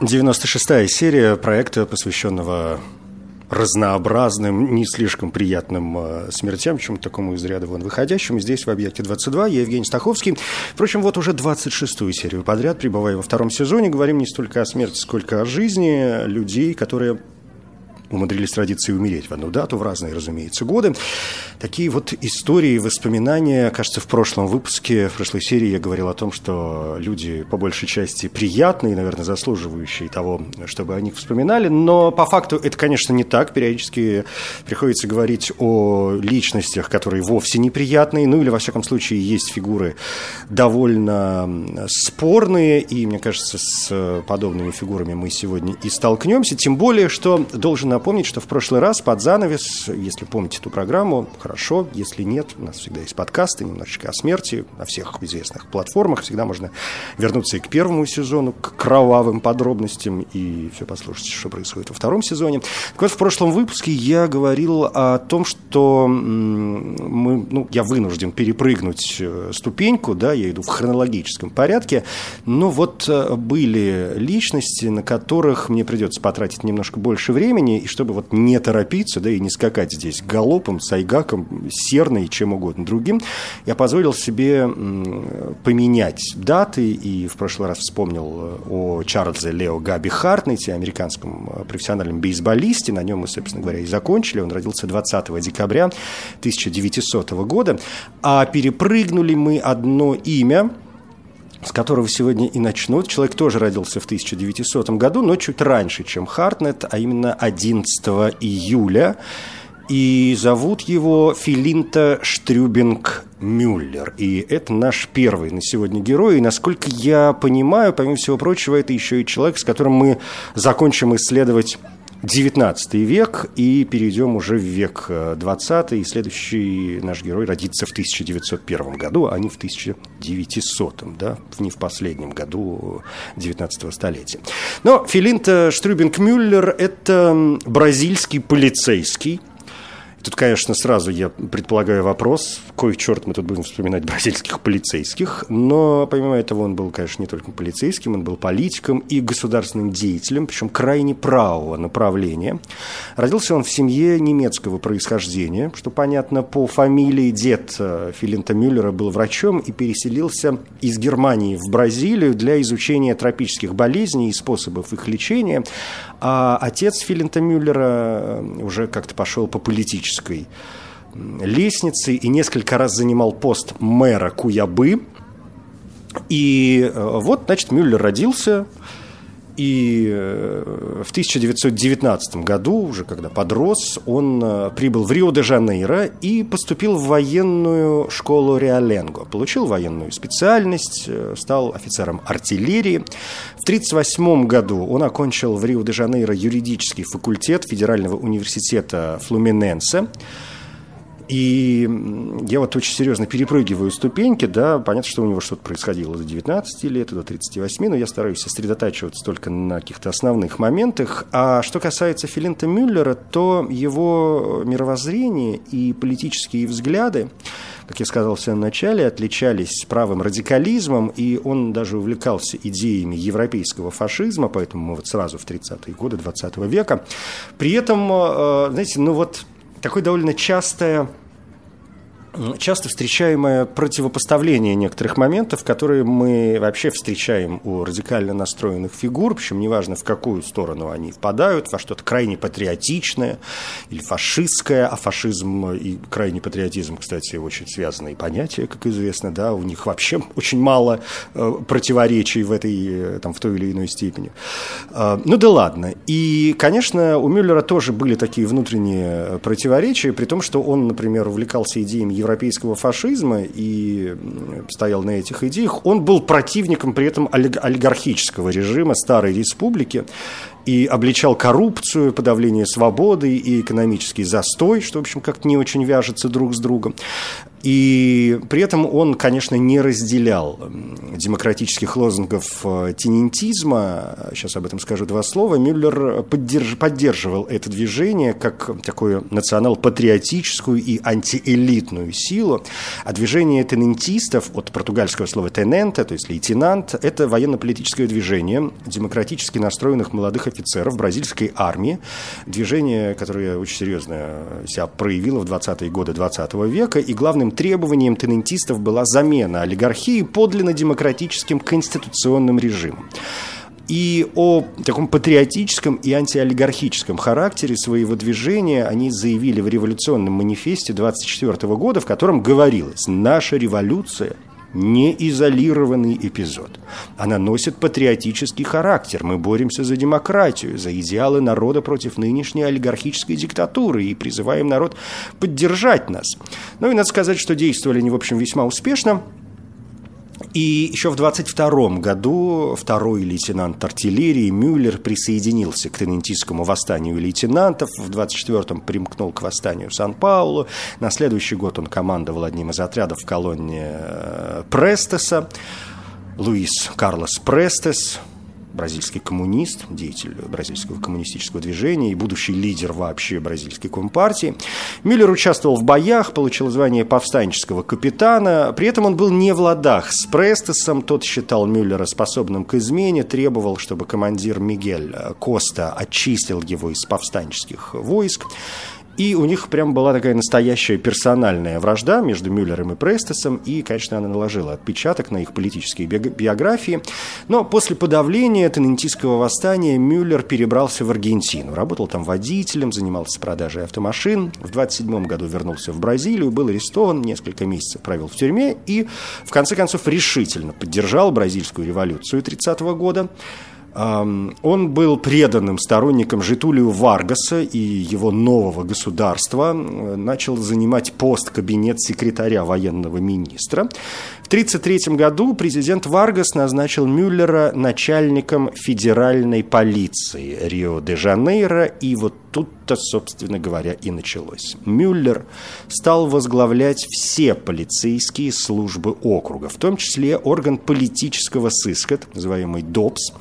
96-я серия проекта, посвященного разнообразным, не слишком приятным э, смертям, чему-то такому из ряда вон выходящему. Здесь в «Объекте 22» я Евгений Стаховский. Впрочем, вот уже 26-ю серию подряд, пребывая во втором сезоне, говорим не столько о смерти, сколько о жизни людей, которые умудрились родиться и умереть в одну дату, в разные, разумеется, годы. Такие вот истории, воспоминания, кажется, в прошлом выпуске, в прошлой серии я говорил о том, что люди по большей части приятные, наверное, заслуживающие того, чтобы о них вспоминали, но по факту это, конечно, не так. Периодически приходится говорить о личностях, которые вовсе неприятные, ну или, во всяком случае, есть фигуры довольно спорные, и, мне кажется, с подобными фигурами мы сегодня и столкнемся, тем более, что должен напомнить, что в прошлый раз под занавес, если помните эту программу, хорошо, если нет, у нас всегда есть подкасты, немножечко о смерти на всех известных платформах, всегда можно вернуться и к первому сезону, к кровавым подробностям и все послушать, что происходит во втором сезоне. Так вот, в прошлом выпуске я говорил о том, что мы, ну, я вынужден перепрыгнуть э, ступеньку, да, я иду в хронологическом порядке, но вот э, были личности, на которых мне придется потратить немножко больше времени, и чтобы вот не торопиться, да, и не скакать здесь галопом, сайгаком, серной, чем угодно другим, я позволил себе поменять даты, и в прошлый раз вспомнил э, о Чарльзе Лео Габи Хартнете, американском э, профессиональном бейсболисте, на нем мы, собственно говоря, и закончили, он родился 20 декабря 1900 года, а перепрыгнули мы одно имя, с которого сегодня и начнут. Человек тоже родился в 1900 году, но чуть раньше, чем Хартнет, а именно 11 июля. И зовут его Филинта Штрюбинг Мюллер. И это наш первый на сегодня герой. И, насколько я понимаю, помимо всего прочего, это еще и человек, с которым мы закончим исследовать 19 век и перейдем уже в век 20 и следующий наш герой родится в 1901 году, а не в 1900, да, не в последнем году 19 столетия. Но Филинта Штрюбинг-Мюллер – это бразильский полицейский, Тут, конечно, сразу я предполагаю вопрос, кой черт мы тут будем вспоминать бразильских полицейских, но помимо этого он был, конечно, не только полицейским, он был политиком и государственным деятелем, причем крайне правого направления. Родился он в семье немецкого происхождения, что понятно по фамилии. Дед э, Филинта Мюллера был врачом и переселился из Германии в Бразилию для изучения тропических болезней и способов их лечения. А отец Филинта Мюллера э, уже как-то пошел по политической лестнице и несколько раз занимал пост мэра Куябы. И э, вот, значит, Мюллер родился, и э, в 1919 году, уже когда подрос, он э, прибыл в Рио-де-Жанейро и поступил в военную школу Реаленго. Получил военную специальность, э, стал офицером артиллерии. В 1938 году он окончил в Рио-де-Жанейро юридический факультет Федерального университета Флуминенсе. И я вот очень серьезно перепрыгиваю ступеньки, да, понятно, что у него что-то происходило до 19 лет, до 38, но я стараюсь сосредотачиваться только на каких-то основных моментах. А что касается Филинта Мюллера, то его мировоззрение и политические взгляды, как я сказал в самом начале, отличались правым радикализмом, и он даже увлекался идеями европейского фашизма, поэтому мы вот сразу в 30-е годы 20 века. При этом, э, знаете, ну вот такое довольно частое часто встречаемое противопоставление некоторых моментов, которые мы вообще встречаем у радикально настроенных фигур, причем неважно, в какую сторону они впадают, во что-то крайне патриотичное или фашистское, а фашизм и крайний патриотизм, кстати, очень связанные понятия, как известно, да, у них вообще очень мало э, противоречий в этой, э, там, в той или иной степени. Э, ну да ладно. И, конечно, у Мюллера тоже были такие внутренние противоречия, при том, что он, например, увлекался идеями европейского фашизма и стоял на этих идеях, он был противником при этом олигархического режима Старой Республики, и обличал коррупцию, подавление свободы и экономический застой, что, в общем, как-то не очень вяжется друг с другом. И при этом он, конечно, не разделял демократических лозунгов э, тенентизма. Сейчас об этом скажу два слова. Мюллер поддерж... поддерживал это движение как такую национал-патриотическую и антиэлитную силу. А движение тенентистов, от португальского слова тенента, то есть лейтенант, это военно-политическое движение демократически настроенных молодых офицеров бразильской армии. Движение, которое очень серьезно себя проявило в 20-е годы 20 века. И главным главным требованием тенентистов была замена олигархии подлинно демократическим конституционным режимом. И о таком патриотическом и антиолигархическом характере своего движения они заявили в революционном манифесте 24 года, в котором говорилось «Наша революция не изолированный эпизод. Она носит патриотический характер. Мы боремся за демократию, за идеалы народа против нынешней олигархической диктатуры и призываем народ поддержать нас. Ну и надо сказать, что действовали они, в общем, весьма успешно. И еще в 22 году второй лейтенант артиллерии Мюллер присоединился к тенентийскому восстанию лейтенантов. В 24-м примкнул к восстанию Сан-Паулу. На следующий год он командовал одним из отрядов в колонне э, Престеса. Луис Карлос Престес, бразильский коммунист, деятель бразильского коммунистического движения и будущий лидер вообще бразильской компартии. Мюллер участвовал в боях, получил звание повстанческого капитана. При этом он был не в ладах с Престесом. Тот считал Мюллера способным к измене, требовал, чтобы командир Мигель Коста очистил его из повстанческих войск. И у них прям была такая настоящая персональная вражда между Мюллером и Престесом, и, конечно, она наложила отпечаток на их политические биографии. Но после подавления тенентийского восстания Мюллер перебрался в Аргентину. Работал там водителем, занимался продажей автомашин. В 27 году вернулся в Бразилию, был арестован, несколько месяцев провел в тюрьме и, в конце концов, решительно поддержал бразильскую революцию 30 -го года. Он был преданным сторонником Житулию Варгаса и его нового государства, начал занимать пост кабинет секретаря военного министра. В 1933 году президент Варгас назначил Мюллера начальником федеральной полиции Рио-де-Жанейро, и вот тут-то, собственно говоря, и началось. Мюллер стал возглавлять все полицейские службы округа, в том числе орган политического сыска, так называемый ДОПС,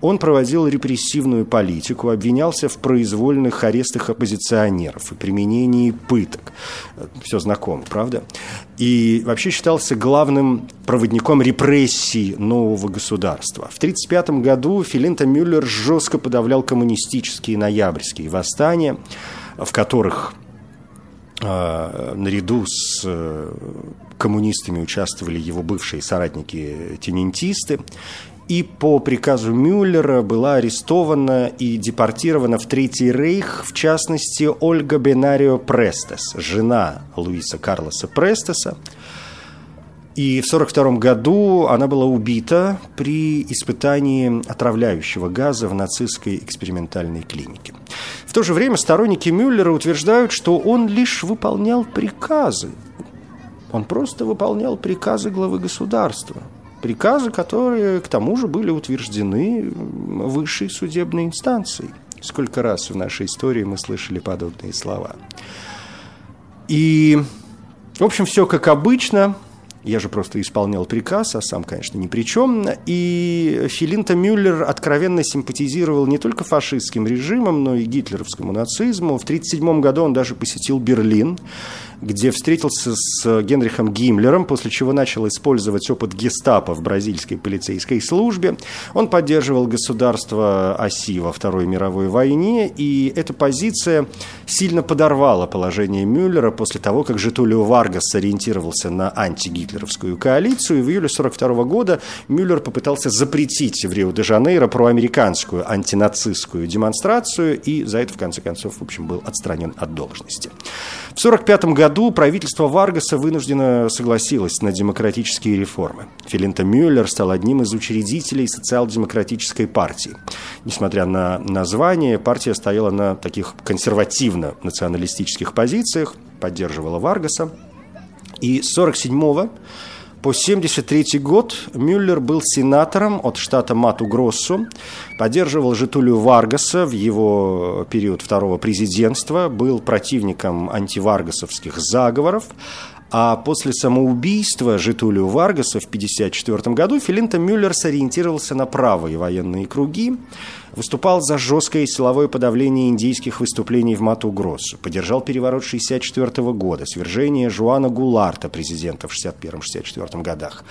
он проводил репрессивную политику, обвинялся в произвольных арестах оппозиционеров и применении пыток. Все знакомо, правда? И вообще считался главным проводником репрессий нового государства. В 1935 году Филинта Мюллер жестко подавлял коммунистические ноябрьские восстания, в которых э, наряду с э, коммунистами участвовали его бывшие соратники-тенентисты и по приказу Мюллера была арестована и депортирована в Третий Рейх, в частности, Ольга Бенарио Престес, жена Луиса Карлоса Престеса. И в 1942 году она была убита при испытании отравляющего газа в нацистской экспериментальной клинике. В то же время сторонники Мюллера утверждают, что он лишь выполнял приказы. Он просто выполнял приказы главы государства – Приказы, которые, к тому же, были утверждены высшей судебной инстанцией. Сколько раз в нашей истории мы слышали подобные слова. И, в общем, все как обычно. Я же просто исполнял приказ, а сам, конечно, ни при чем. И Филинта Мюллер откровенно симпатизировал не только фашистским режимом, но и гитлеровскому нацизму. В 1937 году он даже посетил Берлин где встретился с Генрихом Гиммлером, после чего начал использовать опыт гестапо в бразильской полицейской службе. Он поддерживал государство оси во Второй мировой войне, и эта позиция сильно подорвала положение Мюллера после того, как Житулио Варгас сориентировался на антигитлеровскую коалицию. И в июле 1942 года Мюллер попытался запретить в Рио-де-Жанейро проамериканскую антинацистскую демонстрацию, и за это, в конце концов, в общем, был отстранен от должности. В 1945 году году правительство Варгаса вынуждено согласилось на демократические реформы. Филинта Мюллер стал одним из учредителей социал-демократической партии. Несмотря на название, партия стояла на таких консервативно-националистических позициях, поддерживала Варгаса. И с 47 по 1973 год Мюллер был сенатором от штата Мату-Гроссу, поддерживал Житулию Варгаса в его период второго президентства, был противником антиваргасовских заговоров, а после самоубийства Житулио Варгаса в 1954 году Филинто Мюллер сориентировался на правые военные круги, выступал за жесткое силовое подавление индийских выступлений в Мату-Гроссу, поддержал переворот 1964 года, свержение Жуана Гуларта, президента в 1961-1964 годах,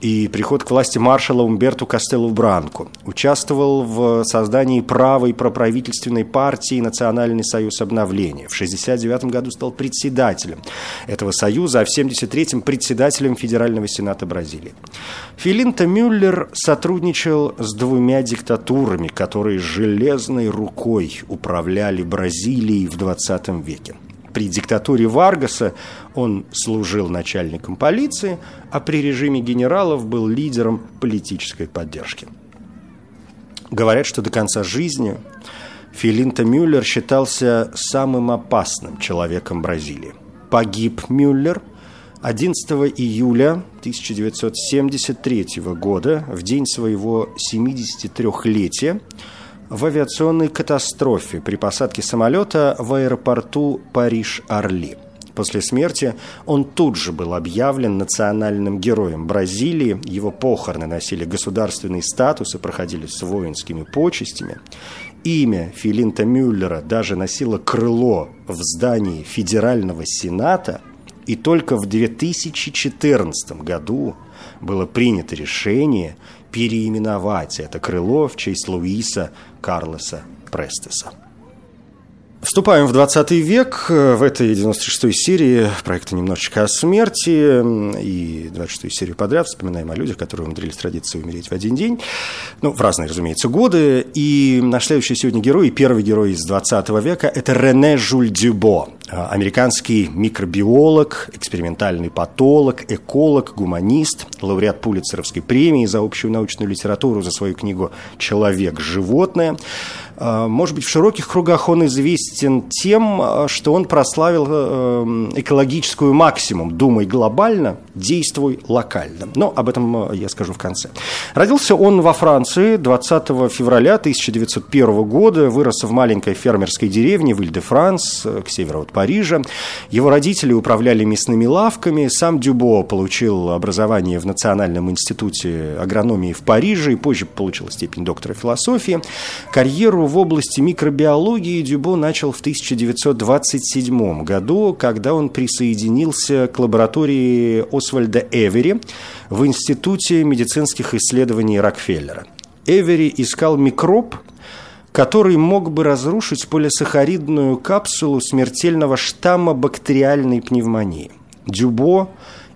и приход к власти маршала Умберту Кастеллу Бранку. Участвовал в создании правой проправительственной партии «Национальный союз обновления». В 1969 году стал председателем этого союза, а в 1973-м председателем Федерального сената Бразилии. Филинто Мюллер сотрудничал с двумя диктатурами, которые железной рукой управляли Бразилией в 20 веке при диктатуре Варгаса он служил начальником полиции, а при режиме генералов был лидером политической поддержки. Говорят, что до конца жизни Филинто Мюллер считался самым опасным человеком Бразилии. Погиб Мюллер 11 июля 1973 года, в день своего 73-летия, в авиационной катастрофе при посадке самолета в аэропорту Париж-Орли. После смерти он тут же был объявлен национальным героем Бразилии. Его похороны носили государственный статус и проходили с воинскими почестями. Имя Филинта Мюллера даже носило крыло в здании Федерального Сената, и только в 2014 году было принято решение переименовать это крыло в честь Луиса Карлоса Престеса. Вступаем в 20 век. В этой 96-й серии проекта «Немножечко о смерти» и 26-ю серию подряд вспоминаем о людях, которые умудрились родиться и умереть в один день. Ну, в разные, разумеется, годы. И наш следующий сегодня герой, первый герой из 20 века – это Рене Жюль Дюбо, американский микробиолог, экспериментальный патолог, эколог, гуманист, лауреат Пулитцеровской премии за общую научную литературу за свою книгу «Человек-животное». А, может быть, в широких кругах он известен тем, а, что он прославил э, экологическую максимум «думай глобально, действуй локально». Но об этом э, я скажу в конце. Родился он во Франции 20 февраля 1901 года, вырос в маленькой фермерской деревне в Иль-де-Франс, э, к северу от Парижа. Его родители управляли мясными лавками. Сам Дюбо получил образование в Национальном институте агрономии в Париже и позже получил степень доктора философии. Карьеру в области микробиологии Дюбо начал в 1927 году, когда он присоединился к лаборатории Освальда Эвери в Институте медицинских исследований Рокфеллера. Эвери искал микроб, который мог бы разрушить полисахаридную капсулу смертельного штамма бактериальной пневмонии. Дюбо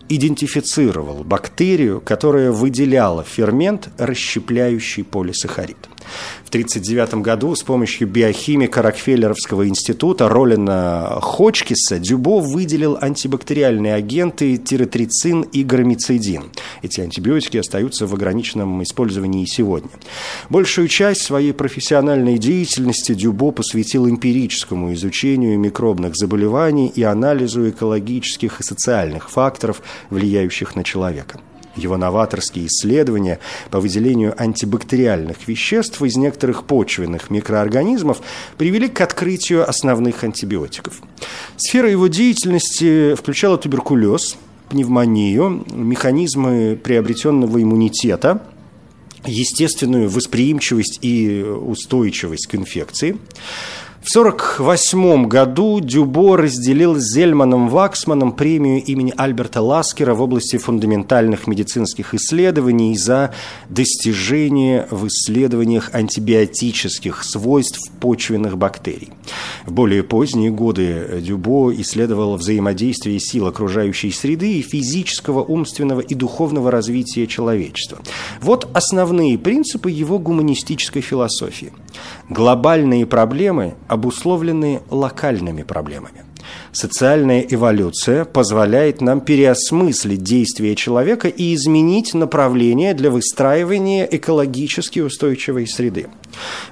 идентифицировал бактерию, которая выделяла фермент, расщепляющий полисахарид. В 1939 году с помощью биохимика Рокфеллеровского института Ролина Хочкиса Дюбо выделил антибактериальные агенты тиретрицин и громицидин. Эти антибиотики остаются в ограниченном использовании и сегодня. Большую часть своей профессиональной деятельности Дюбо посвятил эмпирическому изучению микробных заболеваний и анализу экологических и социальных факторов, влияющих на человека. Его новаторские исследования по выделению антибактериальных веществ из некоторых почвенных микроорганизмов привели к открытию основных антибиотиков. Сфера его деятельности включала туберкулез, пневмонию, механизмы приобретенного иммунитета, естественную восприимчивость и устойчивость к инфекции – в 1948 году Дюбо разделил с Зельманом Ваксманом премию имени Альберта Ласкера в области фундаментальных медицинских исследований за достижение в исследованиях антибиотических свойств почвенных бактерий. В более поздние годы Дюбо исследовал взаимодействие сил окружающей среды и физического, умственного и духовного развития человечества. Вот основные принципы его гуманистической философии. Глобальные проблемы обусловлены локальными проблемами. Социальная эволюция позволяет нам переосмыслить действия человека и изменить направление для выстраивания экологически устойчивой среды.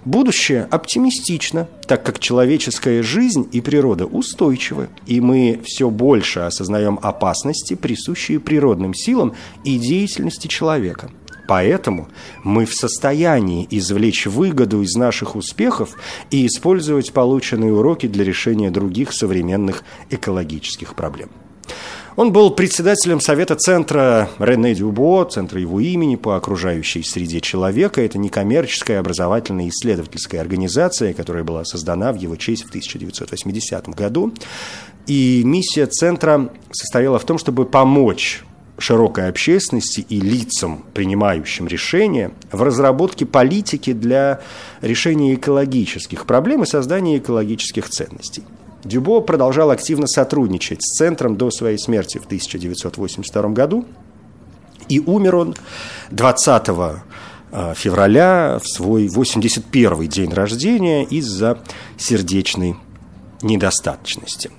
Будущее оптимистично, так как человеческая жизнь и природа устойчивы, и мы все больше осознаем опасности, присущие природным силам и деятельности человека – Поэтому мы в состоянии извлечь выгоду из наших успехов и использовать полученные уроки для решения других современных экологических проблем. Он был председателем Совета Центра Рене Дюбо, Центра его имени по окружающей среде человека. Это некоммерческая образовательная исследовательская организация, которая была создана в его честь в 1980 году. И миссия Центра состояла в том, чтобы помочь широкой общественности и лицам, принимающим решения, в разработке политики для решения экологических проблем и создания экологических ценностей. Дюбо продолжал активно сотрудничать с Центром до своей смерти в 1982 году, и умер он 20 э, февраля в свой 81 день рождения из-за сердечной недостаточности.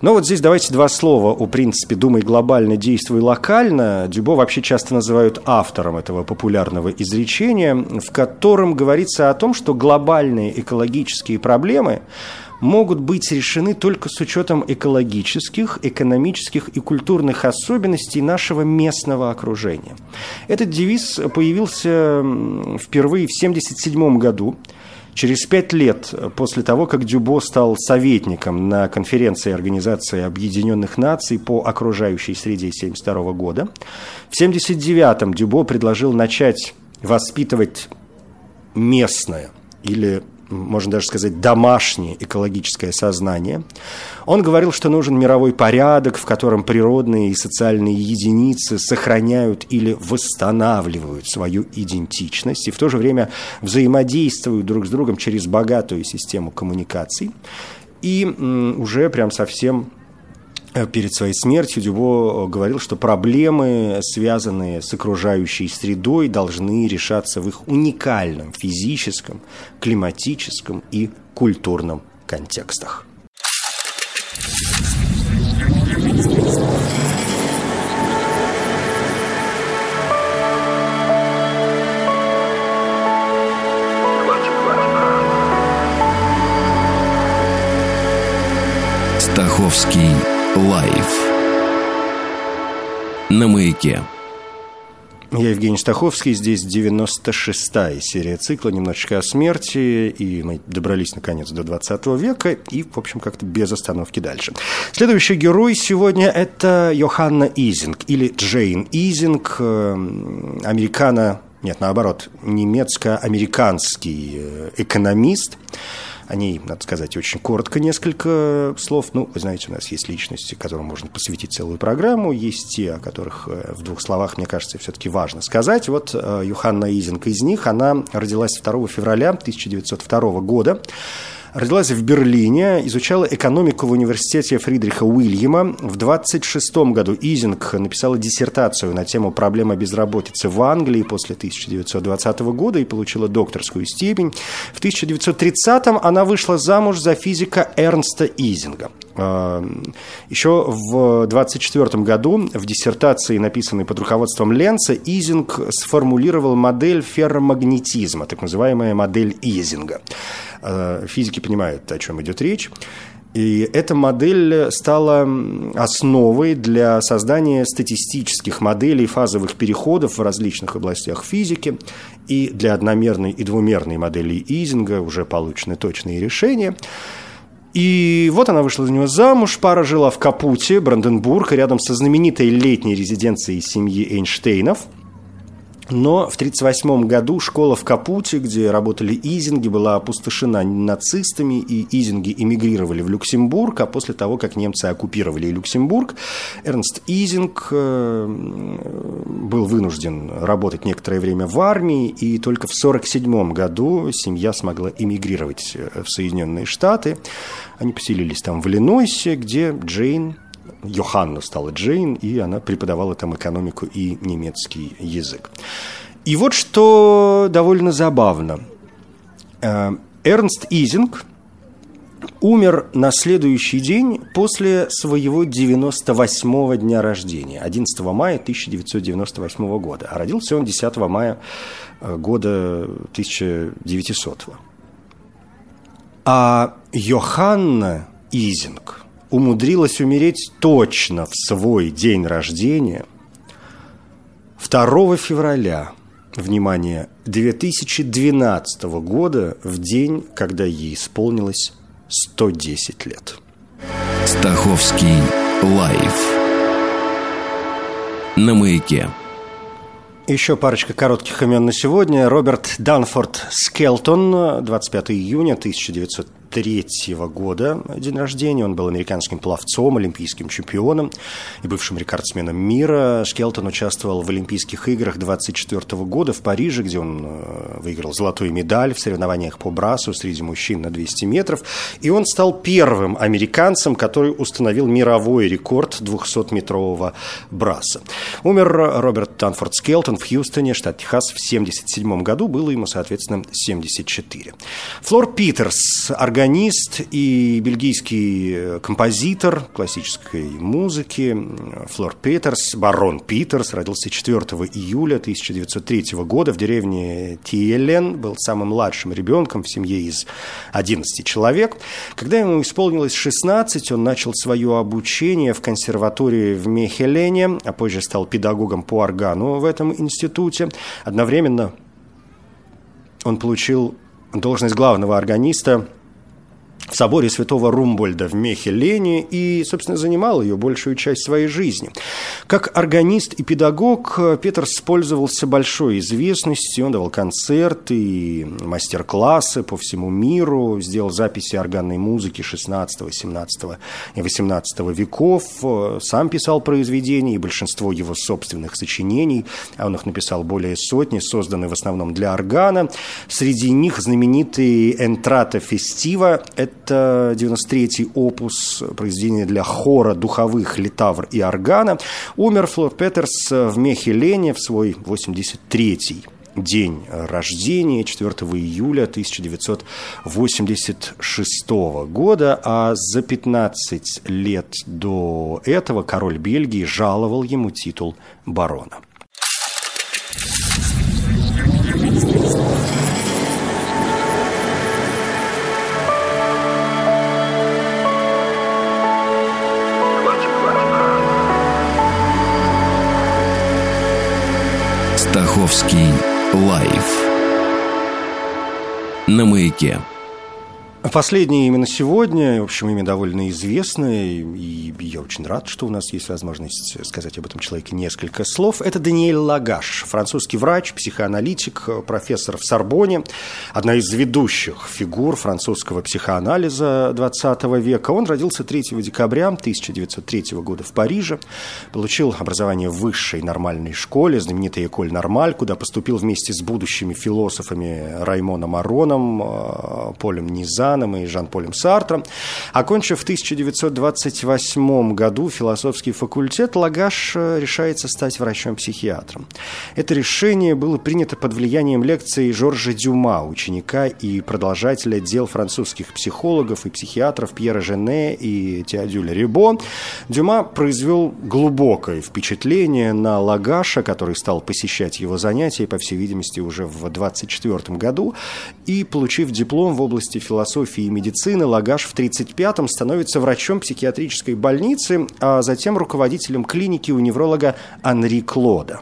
Но вот здесь давайте два слова о принципе «думай глобально, действуй локально». Дюбо вообще часто называют автором этого популярного изречения, в котором говорится о том, что глобальные экологические проблемы могут быть решены только с учетом экологических, экономических и культурных особенностей нашего местного окружения. Этот девиз появился впервые в 1977 году Через пять лет после того, как Дюбо стал советником на конференции Организации Объединенных Наций по окружающей среде 1972 года, в 1979-м Дюбо предложил начать воспитывать местное или можно даже сказать, домашнее экологическое сознание. Он говорил, что нужен мировой порядок, в котором природные и социальные единицы сохраняют или восстанавливают свою идентичность и в то же время взаимодействуют друг с другом через богатую систему коммуникаций. И уже прям совсем перед своей смертью Дюбо э, говорил, что проблемы, связанные с окружающей средой, должны решаться в их уникальном физическом, климатическом и культурном контекстах. Стаховский Live на маяке. Я Евгений Стаховский, здесь 96-я серия цикла «Немножечко о смерти», и мы добрались, наконец, до 20 века, и, в общем, как-то без остановки дальше. Следующий герой сегодня – это Йоханна Изинг, или Джейн Изинг, э, американо, нет, наоборот, немецко-американский э, экономист – о ней, надо сказать, очень коротко несколько слов. Ну, вы знаете, у нас есть личности, которым можно посвятить целую программу. Есть те, о которых э, в двух словах, мне кажется, все-таки важно сказать. Вот э, Юханна Изинг из них, она родилась 2 февраля 1902 года Родилась в Берлине, изучала экономику в университете Фридриха Уильяма. В 26 году Изинг написала диссертацию на тему проблемы безработицы в Англии после 1920 года и получила докторскую степень. В 1930 она вышла замуж за физика Эрнста Изинга. А, Еще в 1924 году в диссертации, написанной под руководством Ленца, Изинг сформулировал модель ферромагнетизма, так называемая модель Изинга. А, физики понимают, о чем идет речь. И эта модель стала основой для создания статистических моделей фазовых переходов в различных областях физики. И для одномерной и двумерной моделей Изинга уже получены точные решения. И вот она вышла за него замуж, пара жила в Капуте, Бранденбург, рядом со знаменитой летней резиденцией семьи Эйнштейнов – но в 1938 году школа в Капуте, где работали изинги, была опустошена нацистами, и изинги эмигрировали в Люксембург, а после того, как немцы оккупировали Люксембург, Эрнст Изинг э, был вынужден работать некоторое время в армии, и только в 1947 году семья смогла эмигрировать в Соединенные Штаты. Они поселились там в Иллинойсе, где Джейн Йоханна стала Джейн, и она преподавала там экономику и немецкий язык. И вот что довольно забавно. Э, Эрнст Изинг умер на следующий день после своего 98-го дня рождения, 11 мая 1998 года. А родился он 10 мая э, года 1900 -го. А Йоханна Изинг умудрилась умереть точно в свой день рождения 2 февраля, внимание, 2012 года, в день, когда ей исполнилось 110 лет. Стаховский лайф на маяке. Еще парочка коротких имен на сегодня. Роберт Данфорд Скелтон, 25 июня 1900 1993 года день рождения. Он был американским пловцом, олимпийским чемпионом и бывшим рекордсменом мира. Шкелтон участвовал в Олимпийских играх 24 года в Париже, где он э, выиграл золотую медаль в соревнованиях по брасу среди мужчин на 200 метров. И он стал первым американцем, который установил мировой рекорд 200-метрового браса. Умер Роберт Танфорд Скелтон в Хьюстоне, штат Техас, в 1977 году. Было ему, соответственно, 74. Флор Питерс, организатор органист и бельгийский э, композитор классической музыки Флор Питерс, барон Питерс, родился 4 июля 1903 года в деревне Тиелен, был самым младшим ребенком в семье из 11 человек. Когда ему исполнилось 16, он начал свое обучение в консерватории в Мехелене, а позже стал педагогом по органу в этом институте. Одновременно он получил должность главного органиста в соборе святого Румбольда в Мехелене и, собственно, занимал ее большую часть своей жизни. Как органист и педагог Петерс пользовался большой известностью. Он давал концерты и мастер-классы по всему миру, сделал записи органной музыки 16, 17 и 18 веков, сам писал произведения и большинство его собственных сочинений, а он их написал более сотни, созданы в основном для органа. Среди них знаменитый «Энтрата фестива» – это это 93-й опус произведения для хора духовых литавр и органа. Умер Флор Петерс в Мехелене в свой 83-й день рождения, 4 июля 1986 года, а за 15 лет до этого король Бельгии жаловал ему титул барона. Стаховский лайф на маяке. Последнее именно сегодня, в общем, имя довольно известное, и я очень рад, что у нас есть возможность сказать об этом человеке несколько слов. Это Даниэль Лагаш, французский врач, психоаналитик, профессор в Сорбоне, одна из ведущих фигур французского психоанализа XX века. Он родился 3 декабря 1903 года в Париже, получил образование в высшей нормальной школе, знаменитой Эколь Нормаль, куда поступил вместе с будущими философами Раймоном Ароном, э, Полем Низа, Кананом и Жан-Полем Сартром. Окончив в 1928 году философский факультет, Лагаш э, решается стать врачом-психиатром. Это решение было принято под влиянием лекций Жоржа Дюма, ученика и продолжателя дел французских психологов и психиатров Пьера Жене и Теодюля Рибо. Дюма произвел глубокое впечатление на Лагаша, который стал посещать его занятия, по всей видимости, уже в 1924 году, и, получив диплом в области философии, философии и медицины Лагаш в 1935-м становится врачом психиатрической больницы, а затем руководителем клиники у невролога Анри Клода.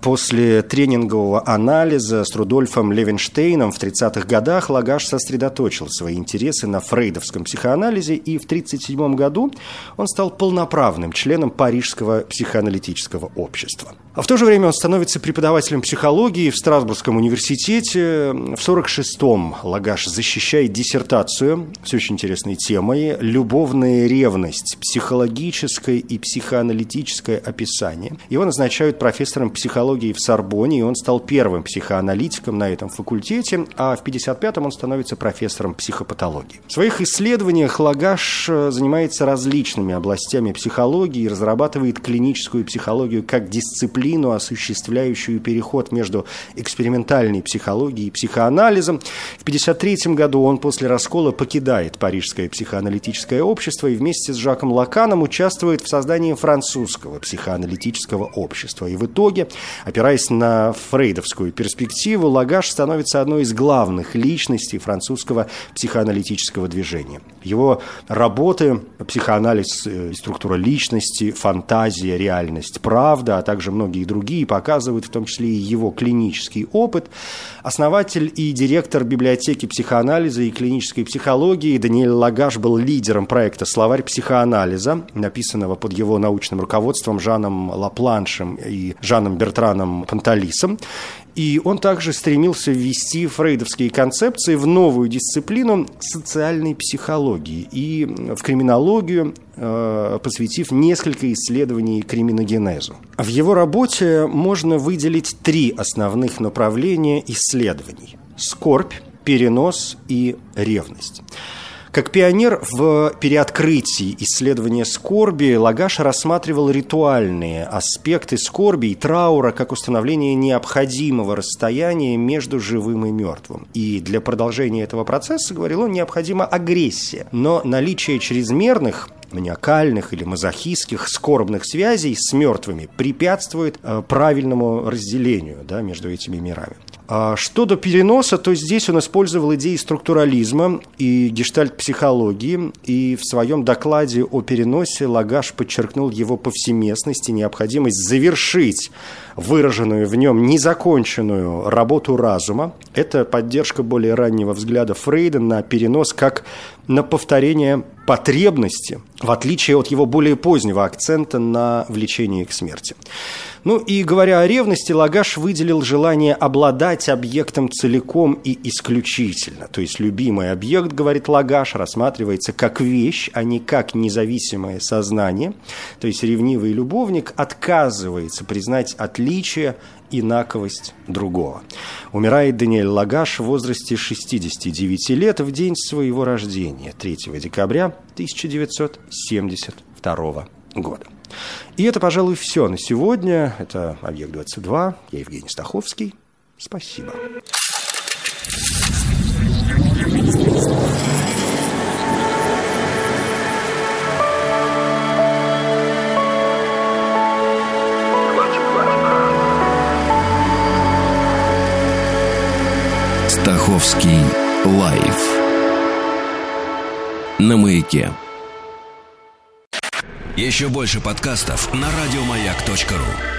После тренингового анализа с Рудольфом Левенштейном в 30-х годах Лагаш сосредоточил свои интересы на фрейдовском психоанализе, и в 1937 году он стал полноправным членом Парижского психоаналитического общества. А в то же время он становится преподавателем психологии в Страсбургском университете. В 46-м Лагаш защищает диссертацию с очень интересной темой «Любовная ревность. Психологическое и психоаналитическое описание». Его назначают профессором психологии в Сорбоне, и он стал первым психоаналитиком на этом факультете, а в 55-м он становится профессором психопатологии. В своих исследованиях Лагаш занимается различными областями психологии и разрабатывает клиническую психологию как дисциплину дисциплину, осуществляющую переход между экспериментальной психологией и психоанализом. В 1953 году он после раскола покидает Парижское психоаналитическое общество и вместе с Жаком Лаканом участвует в создании французского психоаналитического общества. И в итоге, опираясь на фрейдовскую перспективу, Лагаш становится одной из главных личностей французского психоаналитического движения. Его работы «Психоанализ и э, структура личности», «Фантазия, реальность, правда», а также многие другие показывают в том числе и его клинический опыт. Основатель и директор библиотеки психоанализа и клинической психологии Даниэль Лагаш был лидером проекта «Словарь психоанализа», написанного под его научным руководством Жаном Лапланшем и Жаном Бертраном Панталисом. И он также стремился ввести фрейдовские концепции в новую дисциплину социальной психологии и в криминологию, э, посвятив несколько исследований криминогенезу. В его работе можно выделить три основных направления исследований – скорбь, перенос и ревность. Как пионер в переоткрытии исследования скорби Лагаш рассматривал ритуальные аспекты скорби и траура как установление необходимого расстояния между живым и мертвым. И для продолжения этого процесса, говорил он, необходима агрессия. Но наличие чрезмерных маниакальных или мазохистских скорбных связей с мертвыми препятствует э, правильному разделению да, между этими мирами. А что до переноса, то здесь он использовал идеи структурализма и гештальт-психологии, и в своем докладе о переносе Лагаш подчеркнул его повсеместность и необходимость завершить выраженную в нем незаконченную работу разума. Это поддержка более раннего взгляда Фрейда на перенос как на повторение потребности, в отличие от его более позднего акцента на влечение к смерти. Ну и говоря о ревности, Лагаш выделил желание обладать объектом целиком и исключительно. То есть любимый объект, говорит Лагаш, рассматривается как вещь, а не как независимое сознание. То есть ревнивый любовник отказывается признать отличие инаковость другого. Умирает Даниэль Лагаш в возрасте 69 лет в день своего рождения, 3 декабря 1972 года. И это, пожалуй, все на сегодня. Это «Объект-22». Я Евгений Стаховский. Спасибо. Стаховский лайф на маяке. Еще больше подкастов на радиомаяк.ру.